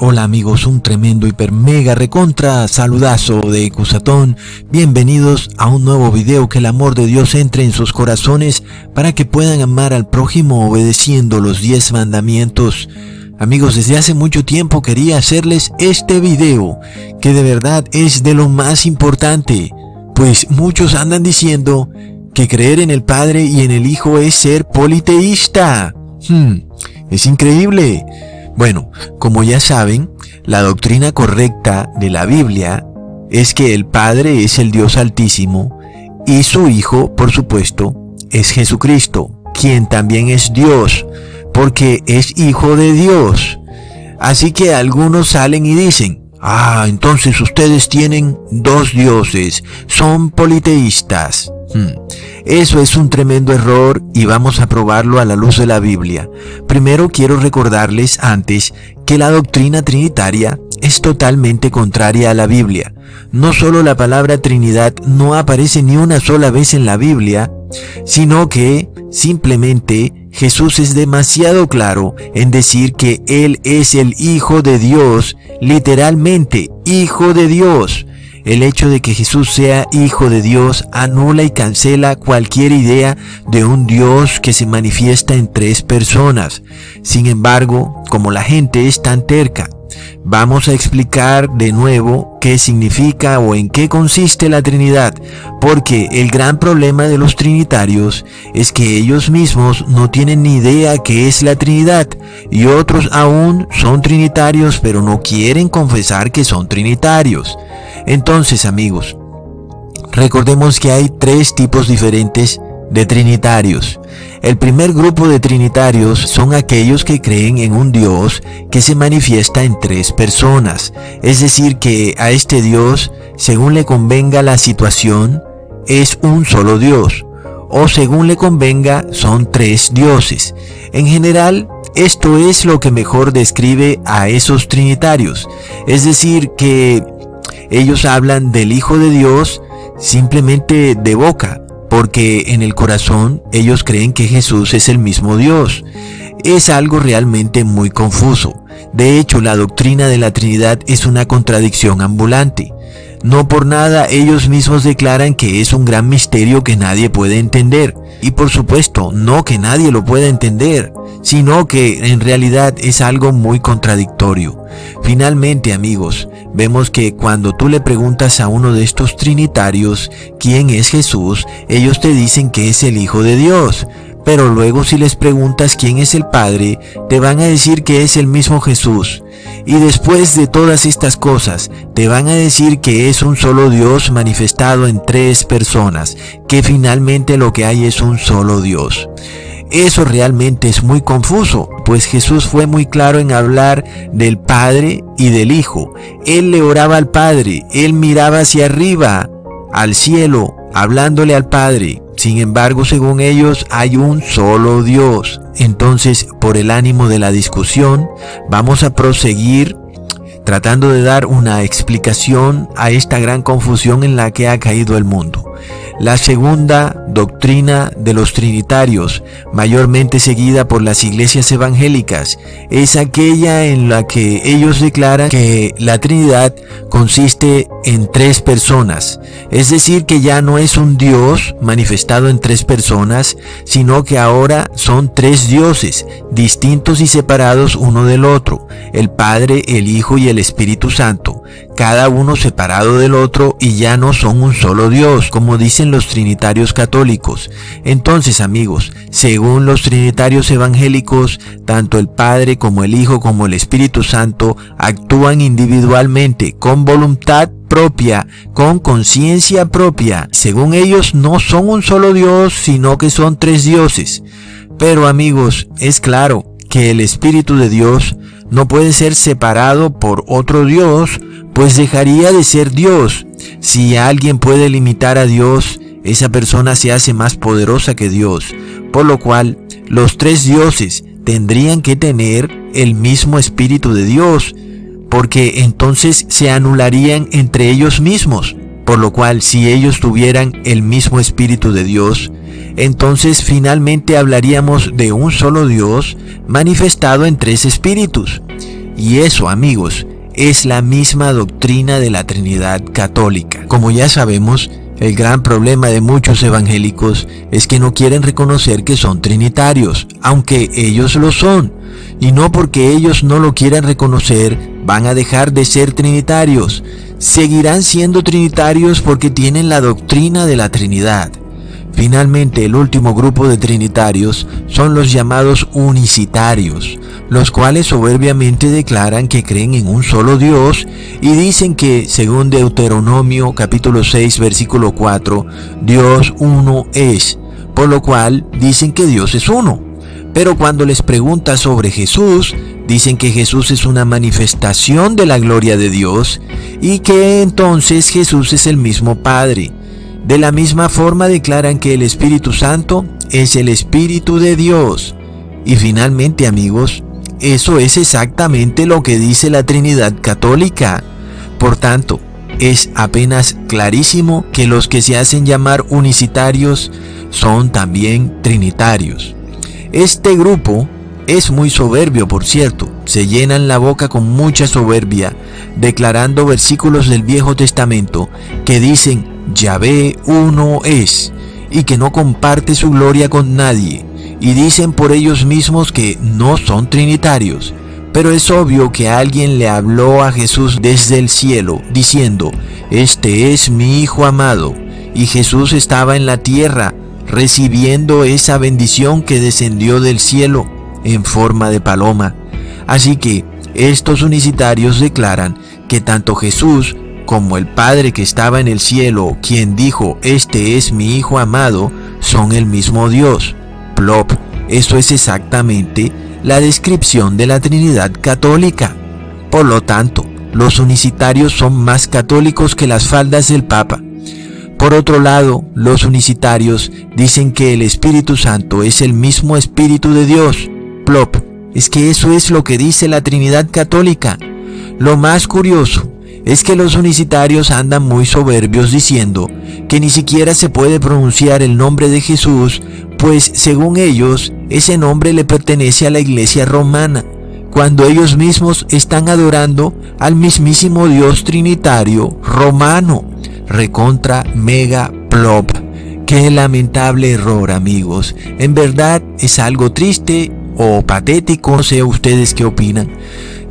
Hola amigos, un tremendo hiper mega recontra saludazo de Cusatón. Bienvenidos a un nuevo video que el amor de Dios entre en sus corazones para que puedan amar al prójimo obedeciendo los 10 mandamientos. Amigos, desde hace mucho tiempo quería hacerles este video, que de verdad es de lo más importante, pues muchos andan diciendo que creer en el Padre y en el Hijo es ser politeísta. Hmm, es increíble. Bueno, como ya saben, la doctrina correcta de la Biblia es que el Padre es el Dios Altísimo y su Hijo, por supuesto, es Jesucristo, quien también es Dios, porque es Hijo de Dios. Así que algunos salen y dicen, ah, entonces ustedes tienen dos dioses, son politeístas. Hmm. Eso es un tremendo error y vamos a probarlo a la luz de la Biblia. Primero quiero recordarles antes que la doctrina trinitaria es totalmente contraria a la Biblia. No solo la palabra Trinidad no aparece ni una sola vez en la Biblia, sino que simplemente Jesús es demasiado claro en decir que Él es el Hijo de Dios, literalmente Hijo de Dios. El hecho de que Jesús sea hijo de Dios anula y cancela cualquier idea de un Dios que se manifiesta en tres personas. Sin embargo, como la gente es tan terca, vamos a explicar de nuevo qué significa o en qué consiste la Trinidad, porque el gran problema de los trinitarios es que ellos mismos no tienen ni idea qué es la Trinidad y otros aún son trinitarios pero no quieren confesar que son trinitarios. Entonces, amigos, recordemos que hay tres tipos diferentes de trinitarios. El primer grupo de trinitarios son aquellos que creen en un Dios que se manifiesta en tres personas, es decir, que a este Dios, según le convenga la situación, es un solo Dios, o según le convenga, son tres dioses. En general, esto es lo que mejor describe a esos trinitarios, es decir, que ellos hablan del Hijo de Dios simplemente de boca, porque en el corazón ellos creen que Jesús es el mismo Dios. Es algo realmente muy confuso. De hecho, la doctrina de la Trinidad es una contradicción ambulante. No por nada ellos mismos declaran que es un gran misterio que nadie puede entender. Y por supuesto, no que nadie lo pueda entender, sino que en realidad es algo muy contradictorio. Finalmente, amigos, vemos que cuando tú le preguntas a uno de estos trinitarios quién es Jesús, ellos te dicen que es el Hijo de Dios. Pero luego si les preguntas quién es el Padre, te van a decir que es el mismo Jesús. Y después de todas estas cosas, te van a decir que es un solo Dios manifestado en tres personas, que finalmente lo que hay es un solo Dios. Eso realmente es muy confuso, pues Jesús fue muy claro en hablar del Padre y del Hijo. Él le oraba al Padre, él miraba hacia arriba, al cielo, hablándole al Padre. Sin embargo, según ellos, hay un solo Dios. Entonces, por el ánimo de la discusión, vamos a proseguir tratando de dar una explicación a esta gran confusión en la que ha caído el mundo. La segunda doctrina de los trinitarios, mayormente seguida por las iglesias evangélicas, es aquella en la que ellos declaran que la Trinidad consiste en tres personas, es decir, que ya no es un Dios manifestado en tres personas, sino que ahora son tres dioses, distintos y separados uno del otro, el Padre, el Hijo y el Espíritu Santo, cada uno separado del otro y ya no son un solo Dios, como dicen los trinitarios católicos. Entonces, amigos, según los trinitarios evangélicos, tanto el Padre como el Hijo como el Espíritu Santo actúan individualmente, con voluntad propia, con conciencia propia. Según ellos, no son un solo Dios, sino que son tres dioses. Pero amigos, es claro que el Espíritu de Dios no puede ser separado por otro Dios, pues dejaría de ser Dios. Si alguien puede limitar a Dios, esa persona se hace más poderosa que Dios, por lo cual los tres dioses tendrían que tener el mismo Espíritu de Dios, porque entonces se anularían entre ellos mismos, por lo cual si ellos tuvieran el mismo Espíritu de Dios, entonces finalmente hablaríamos de un solo Dios manifestado en tres espíritus. Y eso, amigos, es la misma doctrina de la Trinidad católica. Como ya sabemos, el gran problema de muchos evangélicos es que no quieren reconocer que son trinitarios, aunque ellos lo son. Y no porque ellos no lo quieran reconocer, van a dejar de ser trinitarios. Seguirán siendo trinitarios porque tienen la doctrina de la Trinidad. Finalmente, el último grupo de trinitarios son los llamados unicitarios, los cuales soberbiamente declaran que creen en un solo Dios y dicen que, según Deuteronomio capítulo 6 versículo 4, Dios uno es, por lo cual dicen que Dios es uno. Pero cuando les pregunta sobre Jesús, dicen que Jesús es una manifestación de la gloria de Dios y que entonces Jesús es el mismo Padre. De la misma forma declaran que el Espíritu Santo es el Espíritu de Dios. Y finalmente amigos, eso es exactamente lo que dice la Trinidad Católica. Por tanto, es apenas clarísimo que los que se hacen llamar unicitarios son también trinitarios. Este grupo es muy soberbio, por cierto, se llenan la boca con mucha soberbia, declarando versículos del Viejo Testamento que dicen Yahvé uno es, y que no comparte su gloria con nadie, y dicen por ellos mismos que no son trinitarios. Pero es obvio que alguien le habló a Jesús desde el cielo, diciendo, Este es mi Hijo amado, y Jesús estaba en la tierra, recibiendo esa bendición que descendió del cielo en forma de paloma. Así que estos unicitarios declaran que tanto Jesús como el Padre que estaba en el cielo, quien dijo, Este es mi Hijo amado, son el mismo Dios. Plop, eso es exactamente la descripción de la Trinidad católica. Por lo tanto, los unicitarios son más católicos que las faldas del Papa. Por otro lado, los unicitarios dicen que el Espíritu Santo es el mismo Espíritu de Dios. Plop, es que eso es lo que dice la Trinidad católica. Lo más curioso es que los unicitarios andan muy soberbios diciendo que ni siquiera se puede pronunciar el nombre de Jesús, pues según ellos, ese nombre le pertenece a la iglesia romana, cuando ellos mismos están adorando al mismísimo Dios trinitario romano. Recontra mega plop. Qué lamentable error, amigos. En verdad es algo triste o patético, no sé ustedes qué opinan.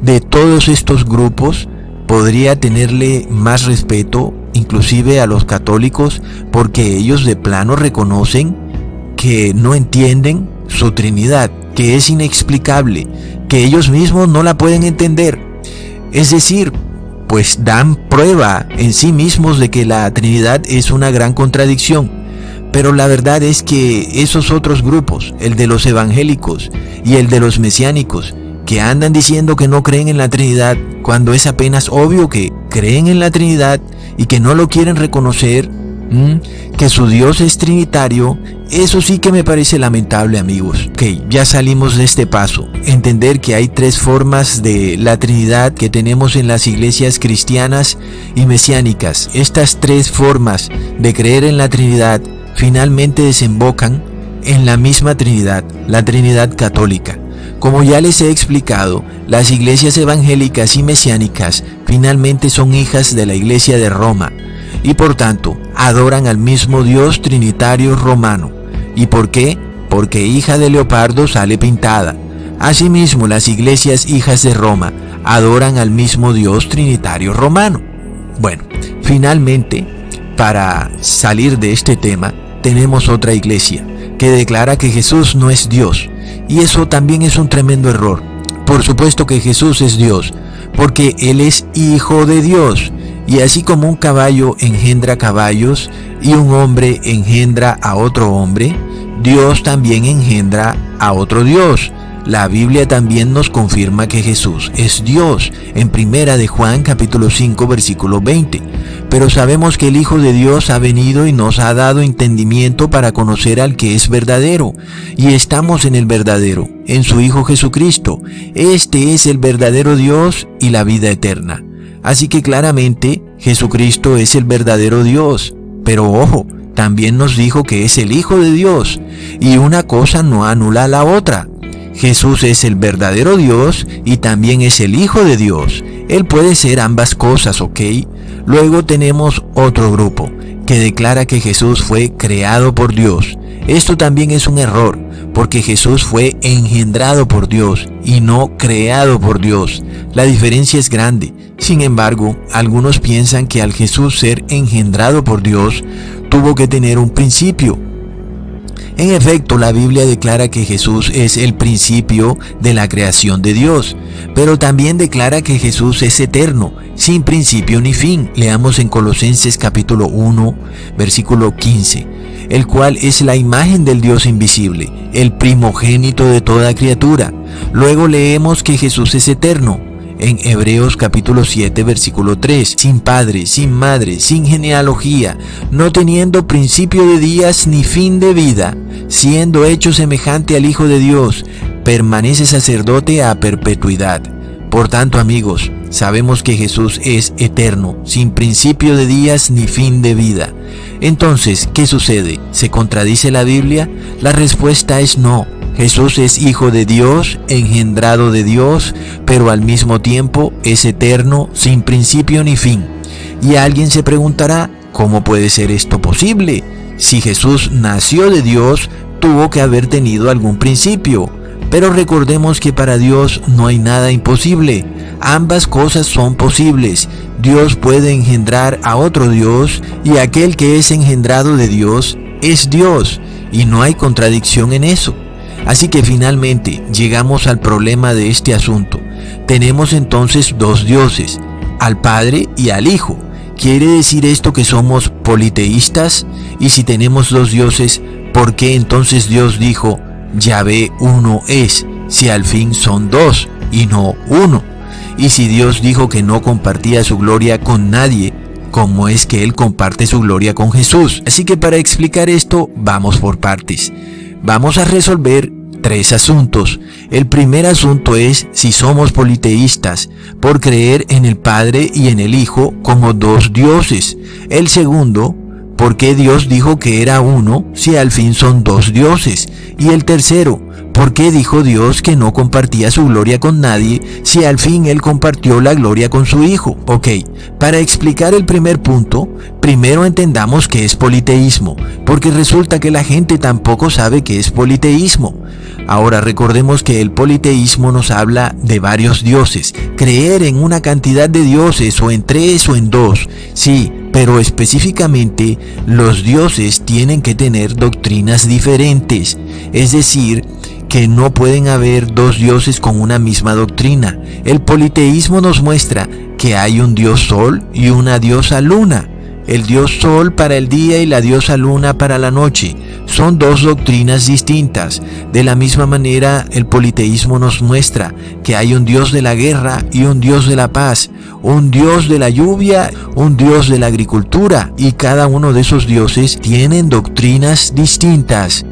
De todos estos grupos, podría tenerle más respeto inclusive a los católicos porque ellos de plano reconocen que no entienden su Trinidad, que es inexplicable, que ellos mismos no la pueden entender. Es decir, pues dan prueba en sí mismos de que la Trinidad es una gran contradicción. Pero la verdad es que esos otros grupos, el de los evangélicos y el de los mesiánicos, que andan diciendo que no creen en la Trinidad cuando es apenas obvio que creen en la Trinidad y que no lo quieren reconocer, que su Dios es trinitario, eso sí que me parece lamentable amigos. Ok, ya salimos de este paso. Entender que hay tres formas de la Trinidad que tenemos en las iglesias cristianas y mesiánicas. Estas tres formas de creer en la Trinidad finalmente desembocan en la misma Trinidad, la Trinidad católica. Como ya les he explicado, las iglesias evangélicas y mesiánicas finalmente son hijas de la iglesia de Roma y por tanto adoran al mismo Dios trinitario romano. ¿Y por qué? Porque hija de leopardo sale pintada. Asimismo, las iglesias hijas de Roma adoran al mismo Dios trinitario romano. Bueno, finalmente, para salir de este tema, tenemos otra iglesia que declara que Jesús no es Dios, y eso también es un tremendo error. Por supuesto que Jesús es Dios, porque Él es hijo de Dios. Y así como un caballo engendra caballos y un hombre engendra a otro hombre, Dios también engendra a otro Dios. La Biblia también nos confirma que Jesús es Dios en primera de Juan capítulo 5 versículo 20. Pero sabemos que el Hijo de Dios ha venido y nos ha dado entendimiento para conocer al que es verdadero. Y estamos en el verdadero, en su Hijo Jesucristo. Este es el verdadero Dios y la vida eterna. Así que claramente Jesucristo es el verdadero Dios. Pero ojo, también nos dijo que es el Hijo de Dios. Y una cosa no anula a la otra. Jesús es el verdadero Dios y también es el Hijo de Dios. Él puede ser ambas cosas, ¿ok? Luego tenemos otro grupo que declara que Jesús fue creado por Dios. Esto también es un error, porque Jesús fue engendrado por Dios y no creado por Dios. La diferencia es grande. Sin embargo, algunos piensan que al Jesús ser engendrado por Dios, tuvo que tener un principio, en efecto, la Biblia declara que Jesús es el principio de la creación de Dios, pero también declara que Jesús es eterno, sin principio ni fin. Leamos en Colosenses capítulo 1, versículo 15, el cual es la imagen del Dios invisible, el primogénito de toda criatura. Luego leemos que Jesús es eterno, en Hebreos capítulo 7 versículo 3, sin padre, sin madre, sin genealogía, no teniendo principio de días ni fin de vida, siendo hecho semejante al Hijo de Dios, permanece sacerdote a perpetuidad. Por tanto, amigos, sabemos que Jesús es eterno, sin principio de días ni fin de vida. Entonces, ¿qué sucede? ¿Se contradice la Biblia? La respuesta es no. Jesús es hijo de Dios, engendrado de Dios, pero al mismo tiempo es eterno, sin principio ni fin. Y alguien se preguntará, ¿cómo puede ser esto posible? Si Jesús nació de Dios, tuvo que haber tenido algún principio. Pero recordemos que para Dios no hay nada imposible. Ambas cosas son posibles. Dios puede engendrar a otro Dios y aquel que es engendrado de Dios es Dios. Y no hay contradicción en eso. Así que finalmente llegamos al problema de este asunto. Tenemos entonces dos dioses, al Padre y al Hijo. ¿Quiere decir esto que somos politeístas? Y si tenemos dos dioses, ¿por qué entonces Dios dijo, Yahvé uno es, si al fin son dos y no uno? Y si Dios dijo que no compartía su gloria con nadie, ¿cómo es que Él comparte su gloria con Jesús? Así que para explicar esto, vamos por partes. Vamos a resolver tres asuntos. El primer asunto es si somos politeístas, por creer en el Padre y en el Hijo como dos dioses. El segundo, ¿Por qué Dios dijo que era uno si al fin son dos dioses? Y el tercero, ¿por qué dijo Dios que no compartía su gloria con nadie si al fin Él compartió la gloria con su Hijo? Ok, para explicar el primer punto, primero entendamos qué es politeísmo, porque resulta que la gente tampoco sabe qué es politeísmo. Ahora recordemos que el politeísmo nos habla de varios dioses, creer en una cantidad de dioses o en tres o en dos. Sí, pero específicamente los dioses tienen que tener doctrinas diferentes, es decir, que no pueden haber dos dioses con una misma doctrina. El politeísmo nos muestra que hay un dios sol y una diosa luna el dios sol para el día y la diosa luna para la noche. Son dos doctrinas distintas. De la misma manera, el politeísmo nos muestra que hay un dios de la guerra y un dios de la paz, un dios de la lluvia, un dios de la agricultura, y cada uno de esos dioses tienen doctrinas distintas.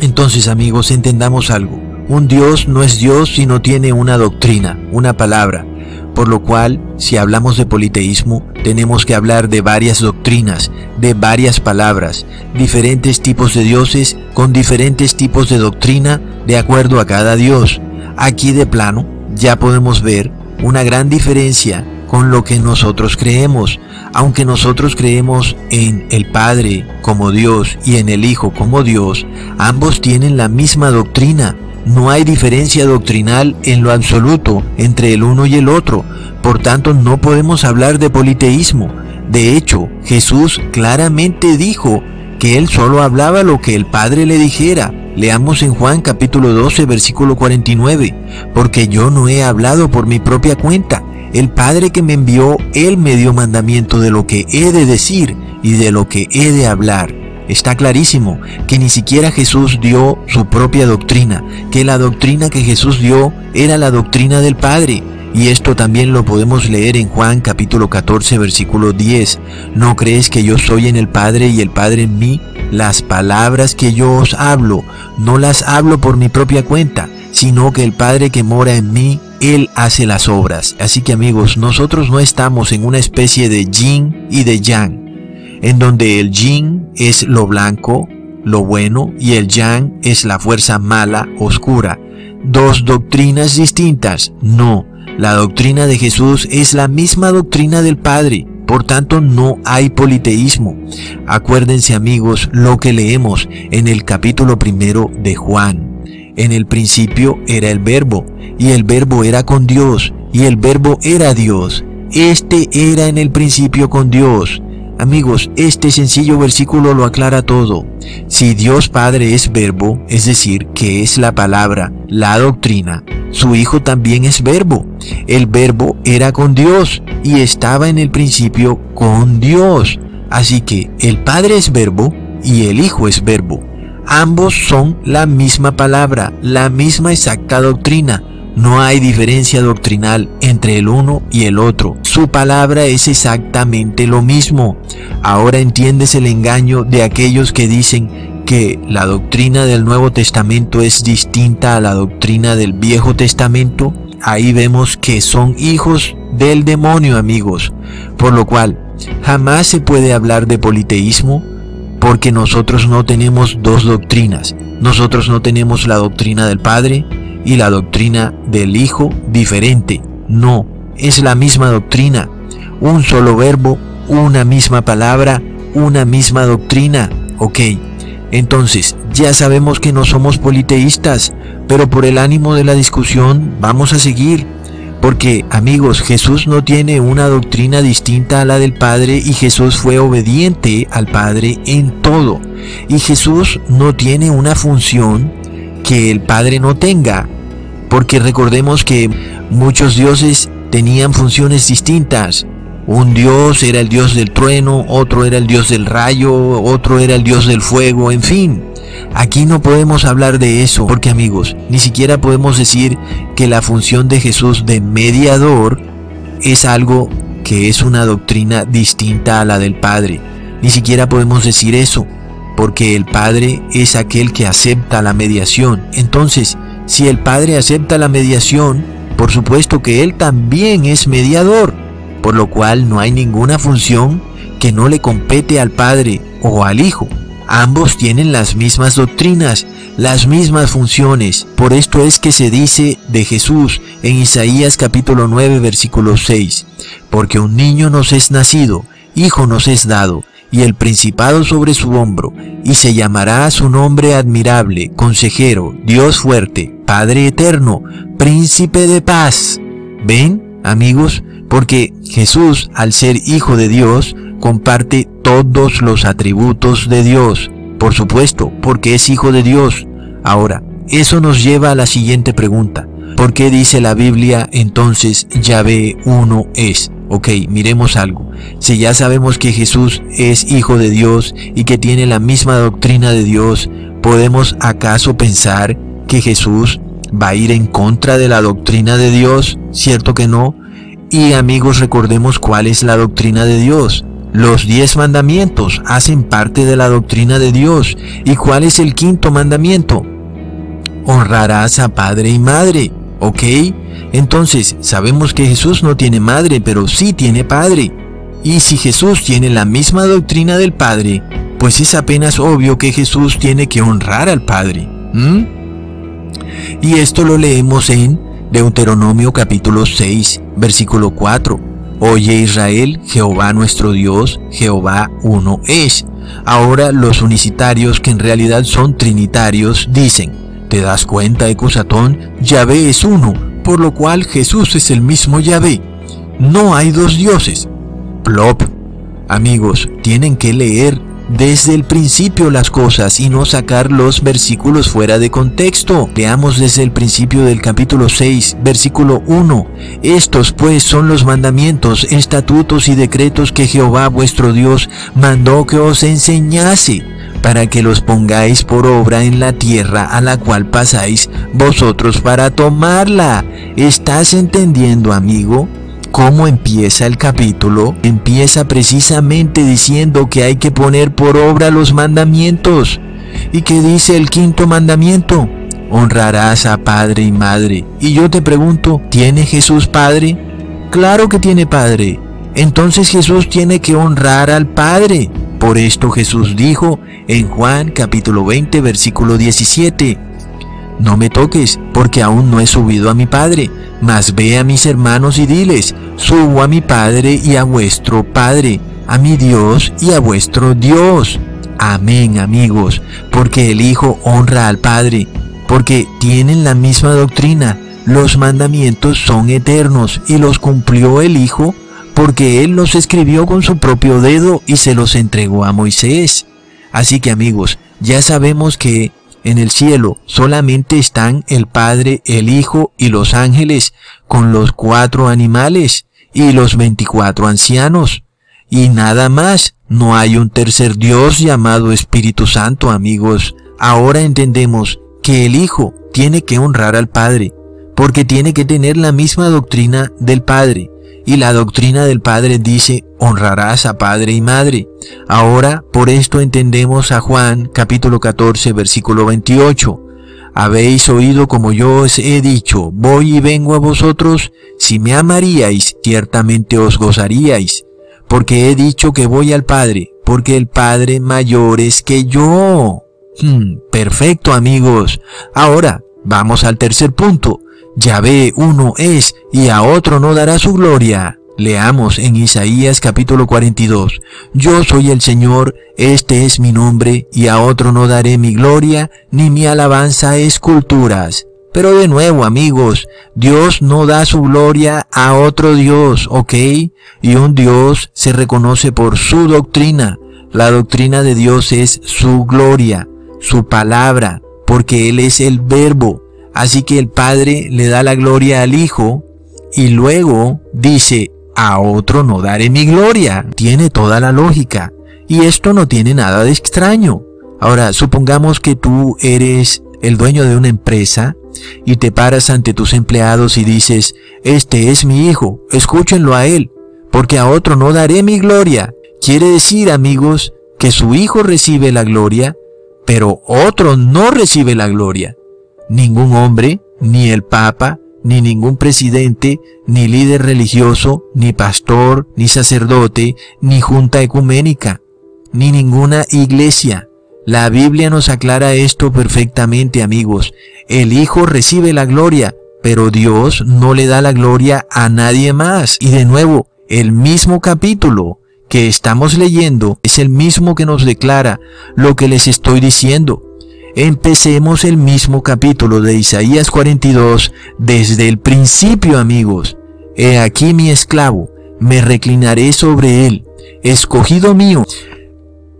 Entonces, amigos, entendamos algo. Un dios no es dios si no tiene una doctrina, una palabra. Por lo cual, si hablamos de politeísmo, tenemos que hablar de varias doctrinas, de varias palabras, diferentes tipos de dioses con diferentes tipos de doctrina de acuerdo a cada dios. Aquí de plano ya podemos ver una gran diferencia con lo que nosotros creemos. Aunque nosotros creemos en el Padre como Dios y en el Hijo como Dios, ambos tienen la misma doctrina no hay diferencia doctrinal en lo absoluto entre el uno y el otro, por tanto no podemos hablar de politeísmo. De hecho, Jesús claramente dijo que él solo hablaba lo que el Padre le dijera. Leamos en Juan capítulo 12 versículo 49, porque yo no he hablado por mi propia cuenta. El Padre que me envió, Él me dio mandamiento de lo que he de decir y de lo que he de hablar. Está clarísimo que ni siquiera Jesús dio su propia doctrina, que la doctrina que Jesús dio era la doctrina del Padre. Y esto también lo podemos leer en Juan capítulo 14 versículo 10. ¿No crees que yo soy en el Padre y el Padre en mí? Las palabras que yo os hablo, no las hablo por mi propia cuenta, sino que el Padre que mora en mí, Él hace las obras. Así que amigos, nosotros no estamos en una especie de yin y de yang en donde el yin es lo blanco, lo bueno, y el yang es la fuerza mala, oscura. dos doctrinas distintas. No, la doctrina de Jesús es la misma doctrina del Padre. Por tanto, no hay politeísmo. Acuérdense amigos lo que leemos en el capítulo primero de Juan. En el principio era el verbo, y el verbo era con Dios, y el verbo era Dios. Este era en el principio con Dios. Amigos, este sencillo versículo lo aclara todo. Si Dios Padre es verbo, es decir, que es la palabra, la doctrina, su Hijo también es verbo. El verbo era con Dios y estaba en el principio con Dios. Así que el Padre es verbo y el Hijo es verbo. Ambos son la misma palabra, la misma exacta doctrina. No hay diferencia doctrinal entre el uno y el otro. Su palabra es exactamente lo mismo. Ahora entiendes el engaño de aquellos que dicen que la doctrina del Nuevo Testamento es distinta a la doctrina del Viejo Testamento. Ahí vemos que son hijos del demonio, amigos. Por lo cual, jamás se puede hablar de politeísmo porque nosotros no tenemos dos doctrinas. Nosotros no tenemos la doctrina del Padre y la doctrina del Hijo diferente. No, es la misma doctrina. Un solo verbo, una misma palabra, una misma doctrina. Ok, entonces ya sabemos que no somos politeístas, pero por el ánimo de la discusión vamos a seguir. Porque amigos, Jesús no tiene una doctrina distinta a la del Padre y Jesús fue obediente al Padre en todo. Y Jesús no tiene una función que el Padre no tenga. Porque recordemos que muchos dioses tenían funciones distintas. Un dios era el dios del trueno, otro era el dios del rayo, otro era el dios del fuego, en fin. Aquí no podemos hablar de eso, porque amigos, ni siquiera podemos decir que la función de Jesús de mediador es algo que es una doctrina distinta a la del Padre. Ni siquiera podemos decir eso, porque el Padre es aquel que acepta la mediación. Entonces, si el Padre acepta la mediación, por supuesto que Él también es mediador, por lo cual no hay ninguna función que no le compete al Padre o al Hijo. Ambos tienen las mismas doctrinas, las mismas funciones. Por esto es que se dice de Jesús en Isaías capítulo 9 versículo 6, porque un niño nos es nacido, hijo nos es dado, y el principado sobre su hombro, y se llamará su nombre admirable, consejero, Dios fuerte, Padre eterno, príncipe de paz. ¿Ven, amigos? Porque Jesús, al ser hijo de Dios, comparte todos los atributos de Dios. Por supuesto, porque es hijo de Dios. Ahora, eso nos lleva a la siguiente pregunta. ¿Por qué dice la Biblia entonces Yahvé uno es? Ok, miremos algo. Si ya sabemos que Jesús es hijo de Dios y que tiene la misma doctrina de Dios, ¿podemos acaso pensar que Jesús va a ir en contra de la doctrina de Dios? ¿Cierto que no? Y amigos, recordemos cuál es la doctrina de Dios. Los diez mandamientos hacen parte de la doctrina de Dios. ¿Y cuál es el quinto mandamiento? Honrarás a padre y madre. ¿Ok? Entonces, sabemos que Jesús no tiene madre, pero sí tiene padre. Y si Jesús tiene la misma doctrina del Padre, pues es apenas obvio que Jesús tiene que honrar al Padre. Y esto lo leemos en Deuteronomio capítulo 6, versículo 4. Oye Israel, Jehová nuestro Dios, Jehová uno es. Ahora los unicitarios, que en realidad son trinitarios, dicen, ¿te das cuenta, Ecusatón? Yahvé es uno, por lo cual Jesús es el mismo Yahvé. No hay dos dioses. Plop. Amigos, tienen que leer desde el principio las cosas y no sacar los versículos fuera de contexto. Leamos desde el principio del capítulo 6, versículo 1. Estos pues son los mandamientos, estatutos y decretos que Jehová vuestro Dios mandó que os enseñase para que los pongáis por obra en la tierra a la cual pasáis vosotros para tomarla. ¿Estás entendiendo, amigo? ¿Cómo empieza el capítulo? Empieza precisamente diciendo que hay que poner por obra los mandamientos. ¿Y qué dice el quinto mandamiento? Honrarás a padre y madre. Y yo te pregunto, ¿tiene Jesús padre? Claro que tiene padre. Entonces Jesús tiene que honrar al Padre. Por esto Jesús dijo en Juan capítulo 20 versículo 17, no me toques, porque aún no he subido a mi Padre, mas ve a mis hermanos y diles, subo a mi Padre y a vuestro Padre, a mi Dios y a vuestro Dios. Amén amigos, porque el Hijo honra al Padre, porque tienen la misma doctrina, los mandamientos son eternos y los cumplió el Hijo, porque Él los escribió con su propio dedo y se los entregó a Moisés. Así que amigos, ya sabemos que en el cielo solamente están el Padre, el Hijo y los ángeles, con los cuatro animales y los veinticuatro ancianos. Y nada más, no hay un tercer Dios llamado Espíritu Santo, amigos. Ahora entendemos que el Hijo tiene que honrar al Padre, porque tiene que tener la misma doctrina del Padre. Y la doctrina del Padre dice, honrarás a Padre y Madre. Ahora, por esto entendemos a Juan capítulo 14 versículo 28. Habéis oído como yo os he dicho, voy y vengo a vosotros, si me amaríais, ciertamente os gozaríais, porque he dicho que voy al Padre, porque el Padre mayor es que yo. Hmm, perfecto amigos. Ahora, vamos al tercer punto. Yahvé uno es y a otro no dará su gloria. Leamos en Isaías capítulo 42. Yo soy el Señor, este es mi nombre, y a otro no daré mi gloria, ni mi alabanza esculturas. Pero de nuevo, amigos, Dios no da su gloria a otro Dios, ¿ok? Y un Dios se reconoce por su doctrina. La doctrina de Dios es su gloria, su palabra, porque Él es el verbo. Así que el Padre le da la gloria al Hijo y luego dice, a otro no daré mi gloria. Tiene toda la lógica. Y esto no tiene nada de extraño. Ahora, supongamos que tú eres el dueño de una empresa y te paras ante tus empleados y dices, este es mi hijo, escúchenlo a él, porque a otro no daré mi gloria. Quiere decir, amigos, que su hijo recibe la gloria, pero otro no recibe la gloria. Ningún hombre, ni el Papa, ni ningún presidente, ni líder religioso, ni pastor, ni sacerdote, ni junta ecuménica, ni ninguna iglesia. La Biblia nos aclara esto perfectamente, amigos. El Hijo recibe la gloria, pero Dios no le da la gloria a nadie más. Y de nuevo, el mismo capítulo que estamos leyendo es el mismo que nos declara lo que les estoy diciendo. Empecemos el mismo capítulo de Isaías 42 desde el principio, amigos. He aquí mi esclavo, me reclinaré sobre él, escogido mío,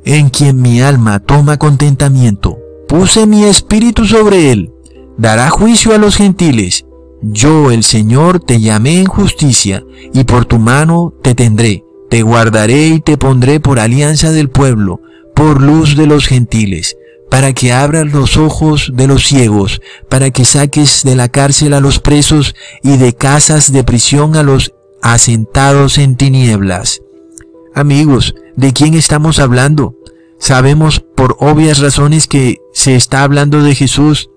en quien mi alma toma contentamiento. Puse mi espíritu sobre él, dará juicio a los gentiles. Yo, el Señor, te llamé en justicia, y por tu mano te tendré. Te guardaré y te pondré por alianza del pueblo, por luz de los gentiles para que abras los ojos de los ciegos, para que saques de la cárcel a los presos y de casas de prisión a los asentados en tinieblas. Amigos, ¿de quién estamos hablando? Sabemos por obvias razones que se está hablando de Jesús.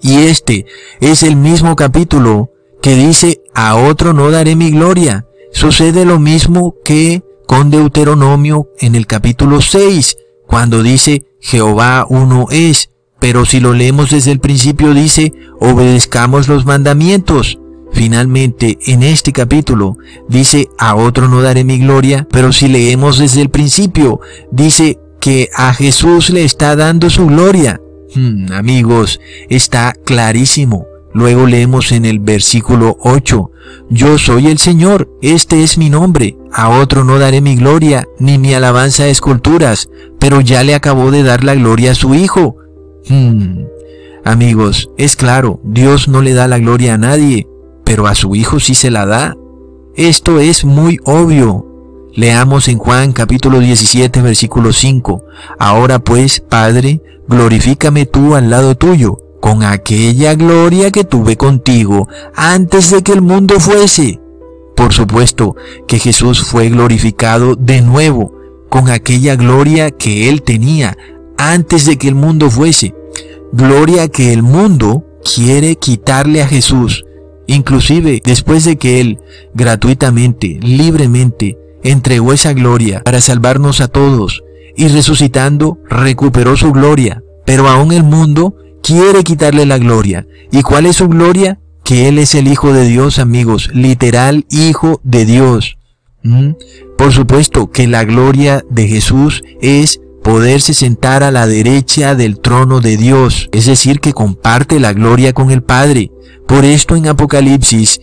Y este es el mismo capítulo que dice, a otro no daré mi gloria. Sucede lo mismo que con Deuteronomio en el capítulo 6, cuando dice, Jehová uno es, pero si lo leemos desde el principio dice, obedezcamos los mandamientos. Finalmente, en este capítulo, dice, a otro no daré mi gloria, pero si leemos desde el principio, dice que a Jesús le está dando su gloria. Hmm, amigos, está clarísimo. Luego leemos en el versículo 8, Yo soy el Señor, este es mi nombre, a otro no daré mi gloria, ni mi alabanza a esculturas, pero ya le acabó de dar la gloria a su Hijo. Hmm. Amigos, es claro, Dios no le da la gloria a nadie, pero a su Hijo sí se la da. Esto es muy obvio. Leamos en Juan capítulo 17 versículo 5. Ahora pues, Padre, glorifícame tú al lado tuyo con aquella gloria que tuve contigo antes de que el mundo fuese. Por supuesto que Jesús fue glorificado de nuevo con aquella gloria que él tenía antes de que el mundo fuese. Gloria que el mundo quiere quitarle a Jesús. Inclusive después de que él gratuitamente, libremente, entregó esa gloria para salvarnos a todos y resucitando recuperó su gloria. Pero aún el mundo quiere quitarle la gloria. ¿Y cuál es su gloria? Que Él es el Hijo de Dios, amigos, literal Hijo de Dios. ¿Mm? Por supuesto que la gloria de Jesús es poderse sentar a la derecha del trono de Dios, es decir, que comparte la gloria con el Padre. Por esto en Apocalipsis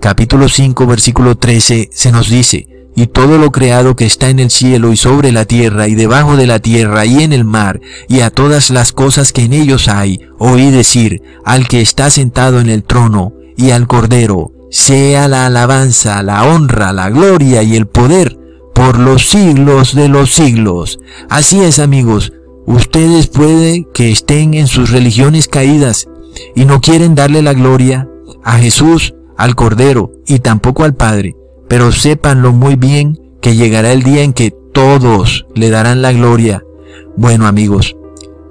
capítulo 5 versículo 13 se nos dice, y todo lo creado que está en el cielo y sobre la tierra y debajo de la tierra y en el mar y a todas las cosas que en ellos hay, oí decir al que está sentado en el trono y al Cordero, sea la alabanza, la honra, la gloria y el poder por los siglos de los siglos. Así es amigos, ustedes puede que estén en sus religiones caídas y no quieren darle la gloria a Jesús, al Cordero y tampoco al Padre, pero sépanlo muy bien que llegará el día en que todos le darán la gloria. Bueno amigos,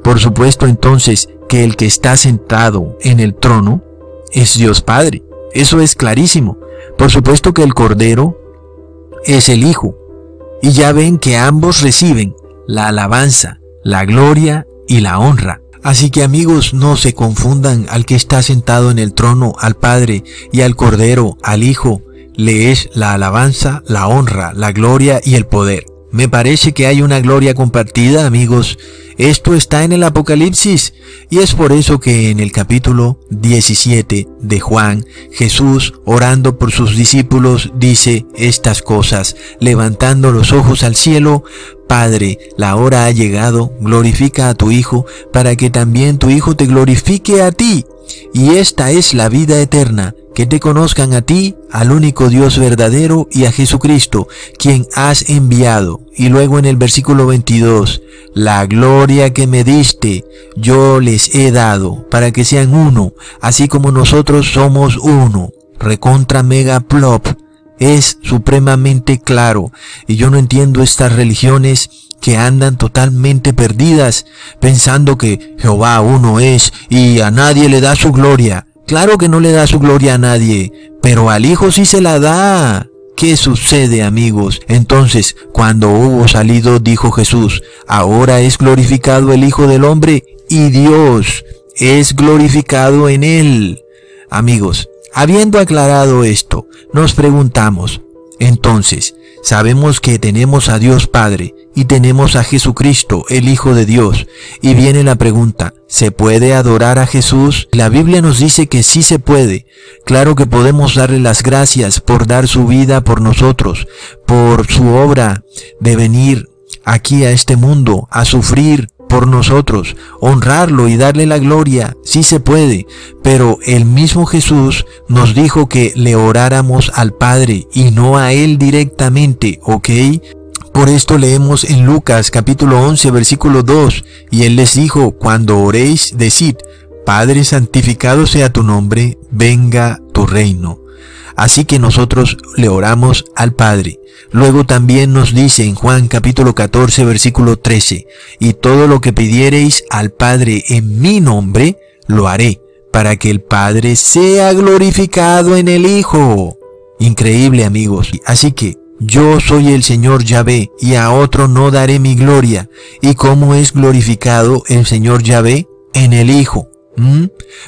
por supuesto entonces que el que está sentado en el trono es Dios Padre. Eso es clarísimo. Por supuesto que el Cordero es el Hijo. Y ya ven que ambos reciben la alabanza, la gloria y la honra. Así que amigos, no se confundan al que está sentado en el trono, al Padre, y al Cordero, al Hijo, le es la alabanza, la honra, la gloria y el poder. Me parece que hay una gloria compartida, amigos. Esto está en el Apocalipsis y es por eso que en el capítulo 17 de Juan, Jesús, orando por sus discípulos, dice estas cosas, levantando los ojos al cielo, Padre, la hora ha llegado, glorifica a tu Hijo, para que también tu Hijo te glorifique a ti. Y esta es la vida eterna, que te conozcan a ti, al único Dios verdadero y a Jesucristo, quien has enviado. Y luego en el versículo 22, la gloria que me diste, yo les he dado, para que sean uno, así como nosotros somos uno. Recontra mega plop. Es supremamente claro. Y yo no entiendo estas religiones que andan totalmente perdidas, pensando que Jehová uno es y a nadie le da su gloria. Claro que no le da su gloria a nadie, pero al Hijo sí se la da. ¿Qué sucede amigos? Entonces, cuando hubo salido, dijo Jesús, ahora es glorificado el Hijo del Hombre y Dios es glorificado en él. Amigos, habiendo aclarado esto, nos preguntamos, entonces, Sabemos que tenemos a Dios Padre y tenemos a Jesucristo, el Hijo de Dios. Y viene la pregunta, ¿se puede adorar a Jesús? La Biblia nos dice que sí se puede. Claro que podemos darle las gracias por dar su vida por nosotros, por su obra de venir aquí a este mundo a sufrir por nosotros, honrarlo y darle la gloria, sí se puede, pero el mismo Jesús nos dijo que le oráramos al Padre y no a Él directamente, ¿ok? Por esto leemos en Lucas capítulo 11 versículo 2, y Él les dijo, cuando oréis, decid, Padre santificado sea tu nombre, venga tu reino. Así que nosotros le oramos al Padre. Luego también nos dice en Juan capítulo 14 versículo 13, y todo lo que pidiereis al Padre en mi nombre, lo haré, para que el Padre sea glorificado en el Hijo. Increíble amigos. Así que yo soy el Señor Yahvé, y a otro no daré mi gloria. ¿Y cómo es glorificado el Señor Yahvé? En el Hijo. ¿Mm?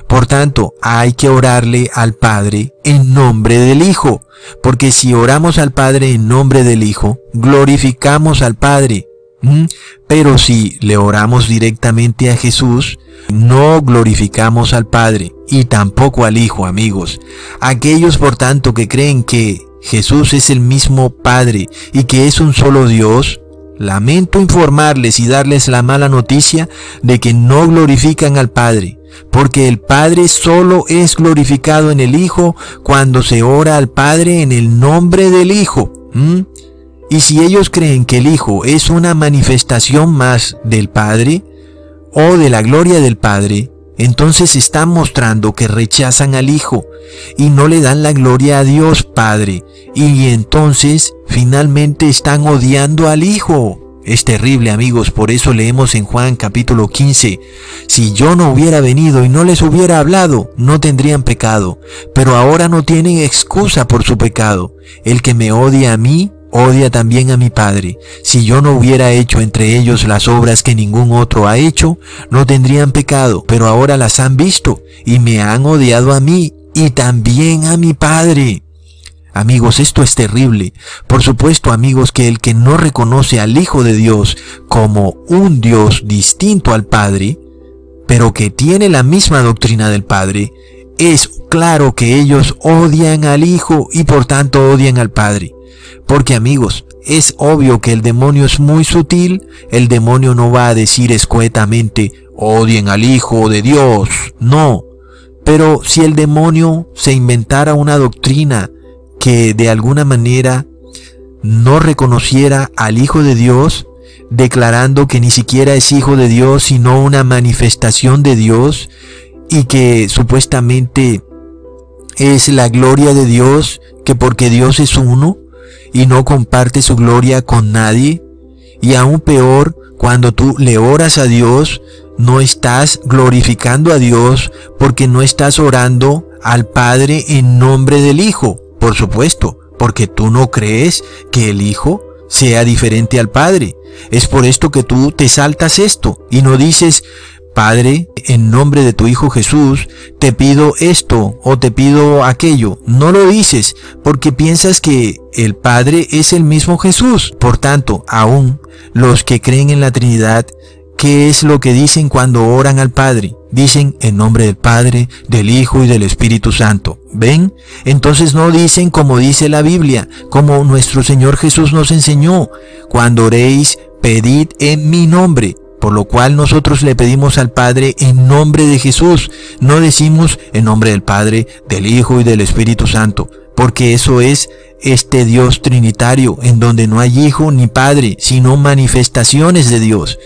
Por tanto, hay que orarle al Padre en nombre del Hijo, porque si oramos al Padre en nombre del Hijo, glorificamos al Padre. ¿Mm? Pero si le oramos directamente a Jesús, no glorificamos al Padre y tampoco al Hijo, amigos. Aquellos, por tanto, que creen que Jesús es el mismo Padre y que es un solo Dios, lamento informarles y darles la mala noticia de que no glorifican al Padre porque el Padre solo es glorificado en el Hijo cuando se ora al Padre en el nombre del Hijo. Y si ellos creen que el Hijo es una manifestación más del Padre o de la gloria del Padre, entonces están mostrando que rechazan al Hijo y no le dan la gloria a Dios Padre. Y entonces finalmente están odiando al Hijo. Es terrible amigos, por eso leemos en Juan capítulo 15, si yo no hubiera venido y no les hubiera hablado, no tendrían pecado, pero ahora no tienen excusa por su pecado. El que me odia a mí, odia también a mi Padre. Si yo no hubiera hecho entre ellos las obras que ningún otro ha hecho, no tendrían pecado, pero ahora las han visto y me han odiado a mí y también a mi Padre. Amigos, esto es terrible. Por supuesto, amigos, que el que no reconoce al Hijo de Dios como un Dios distinto al Padre, pero que tiene la misma doctrina del Padre, es claro que ellos odian al Hijo y por tanto odian al Padre. Porque amigos, es obvio que el demonio es muy sutil, el demonio no va a decir escuetamente, odien al Hijo de Dios, no. Pero si el demonio se inventara una doctrina que de alguna manera no reconociera al Hijo de Dios, declarando que ni siquiera es Hijo de Dios, sino una manifestación de Dios, y que supuestamente es la gloria de Dios, que porque Dios es uno, y no comparte su gloria con nadie. Y aún peor, cuando tú le oras a Dios, no estás glorificando a Dios porque no estás orando al Padre en nombre del Hijo, por supuesto, porque tú no crees que el Hijo sea diferente al Padre. Es por esto que tú te saltas esto y no dices, Padre, en nombre de tu Hijo Jesús, te pido esto o te pido aquello. No lo dices porque piensas que el Padre es el mismo Jesús. Por tanto, aún los que creen en la Trinidad, ¿qué es lo que dicen cuando oran al Padre? Dicen en nombre del Padre, del Hijo y del Espíritu Santo. ¿Ven? Entonces no dicen como dice la Biblia, como nuestro Señor Jesús nos enseñó. Cuando oréis, pedid en mi nombre por lo cual nosotros le pedimos al Padre en nombre de Jesús. No decimos en nombre del Padre, del Hijo y del Espíritu Santo, porque eso es este Dios trinitario, en donde no hay Hijo ni Padre, sino manifestaciones de Dios.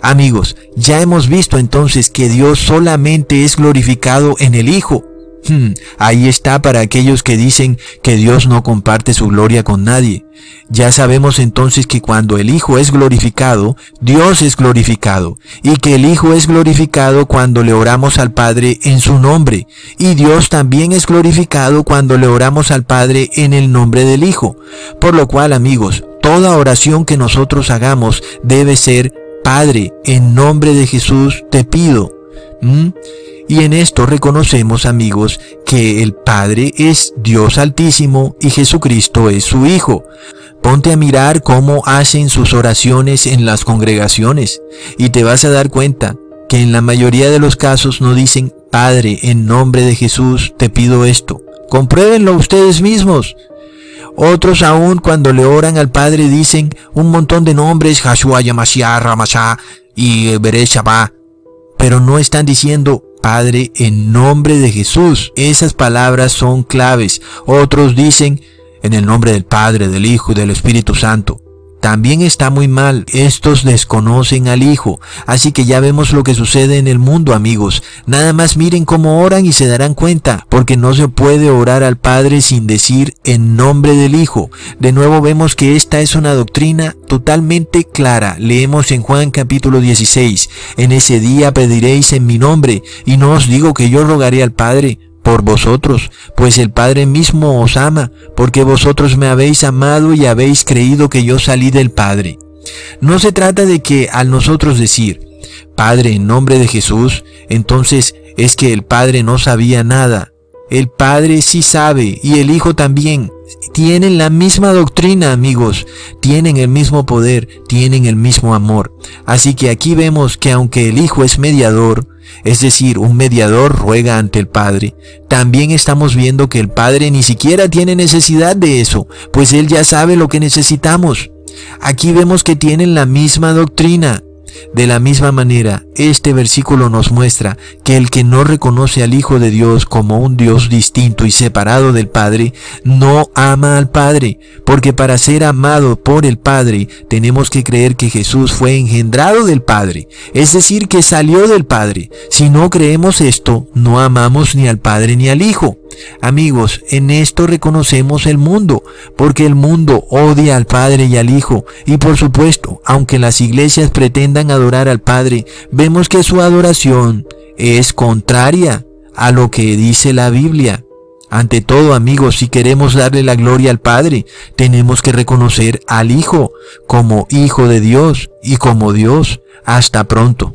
Amigos, ya hemos visto entonces que Dios solamente es glorificado en el Hijo, Hmm, ahí está para aquellos que dicen que Dios no comparte su gloria con nadie. Ya sabemos entonces que cuando el Hijo es glorificado, Dios es glorificado, y que el Hijo es glorificado cuando le oramos al Padre en su nombre, y Dios también es glorificado cuando le oramos al Padre en el nombre del Hijo. Por lo cual, amigos, toda oración que nosotros hagamos debe ser, Padre, en nombre de Jesús te pido. ¿Mm? Y en esto reconocemos, amigos, que el Padre es Dios Altísimo y Jesucristo es su Hijo. Ponte a mirar cómo hacen sus oraciones en las congregaciones y te vas a dar cuenta que en la mayoría de los casos no dicen, Padre, en nombre de Jesús te pido esto. Compruébenlo ustedes mismos. Otros aún cuando le oran al Padre dicen un montón de nombres, Hashua, Yamashiach, Ramasha y Bereshabah, pero no están diciendo Padre, en nombre de Jesús. Esas palabras son claves. Otros dicen, en el nombre del Padre, del Hijo y del Espíritu Santo también está muy mal. Estos desconocen al Hijo. Así que ya vemos lo que sucede en el mundo, amigos. Nada más miren cómo oran y se darán cuenta, porque no se puede orar al Padre sin decir en nombre del Hijo. De nuevo vemos que esta es una doctrina totalmente clara. Leemos en Juan capítulo 16. En ese día pediréis en mi nombre, y no os digo que yo rogaré al Padre por vosotros, pues el Padre mismo os ama, porque vosotros me habéis amado y habéis creído que yo salí del Padre. No se trata de que al nosotros decir, Padre en nombre de Jesús, entonces es que el Padre no sabía nada. El Padre sí sabe y el Hijo también. Tienen la misma doctrina, amigos. Tienen el mismo poder, tienen el mismo amor. Así que aquí vemos que aunque el Hijo es mediador, es decir, un mediador ruega ante el Padre, también estamos viendo que el Padre ni siquiera tiene necesidad de eso, pues Él ya sabe lo que necesitamos. Aquí vemos que tienen la misma doctrina, de la misma manera, este versículo nos muestra que el que no reconoce al Hijo de Dios como un Dios distinto y separado del Padre, no ama al Padre, porque para ser amado por el Padre tenemos que creer que Jesús fue engendrado del Padre, es decir, que salió del Padre. Si no creemos esto, no amamos ni al Padre ni al Hijo. Amigos, en esto reconocemos el mundo, porque el mundo odia al Padre y al Hijo, y por supuesto, aunque las iglesias pretendan adorar al Padre, vemos que su adoración es contraria a lo que dice la Biblia. Ante todo, amigos, si queremos darle la gloria al Padre, tenemos que reconocer al Hijo como Hijo de Dios y como Dios. Hasta pronto.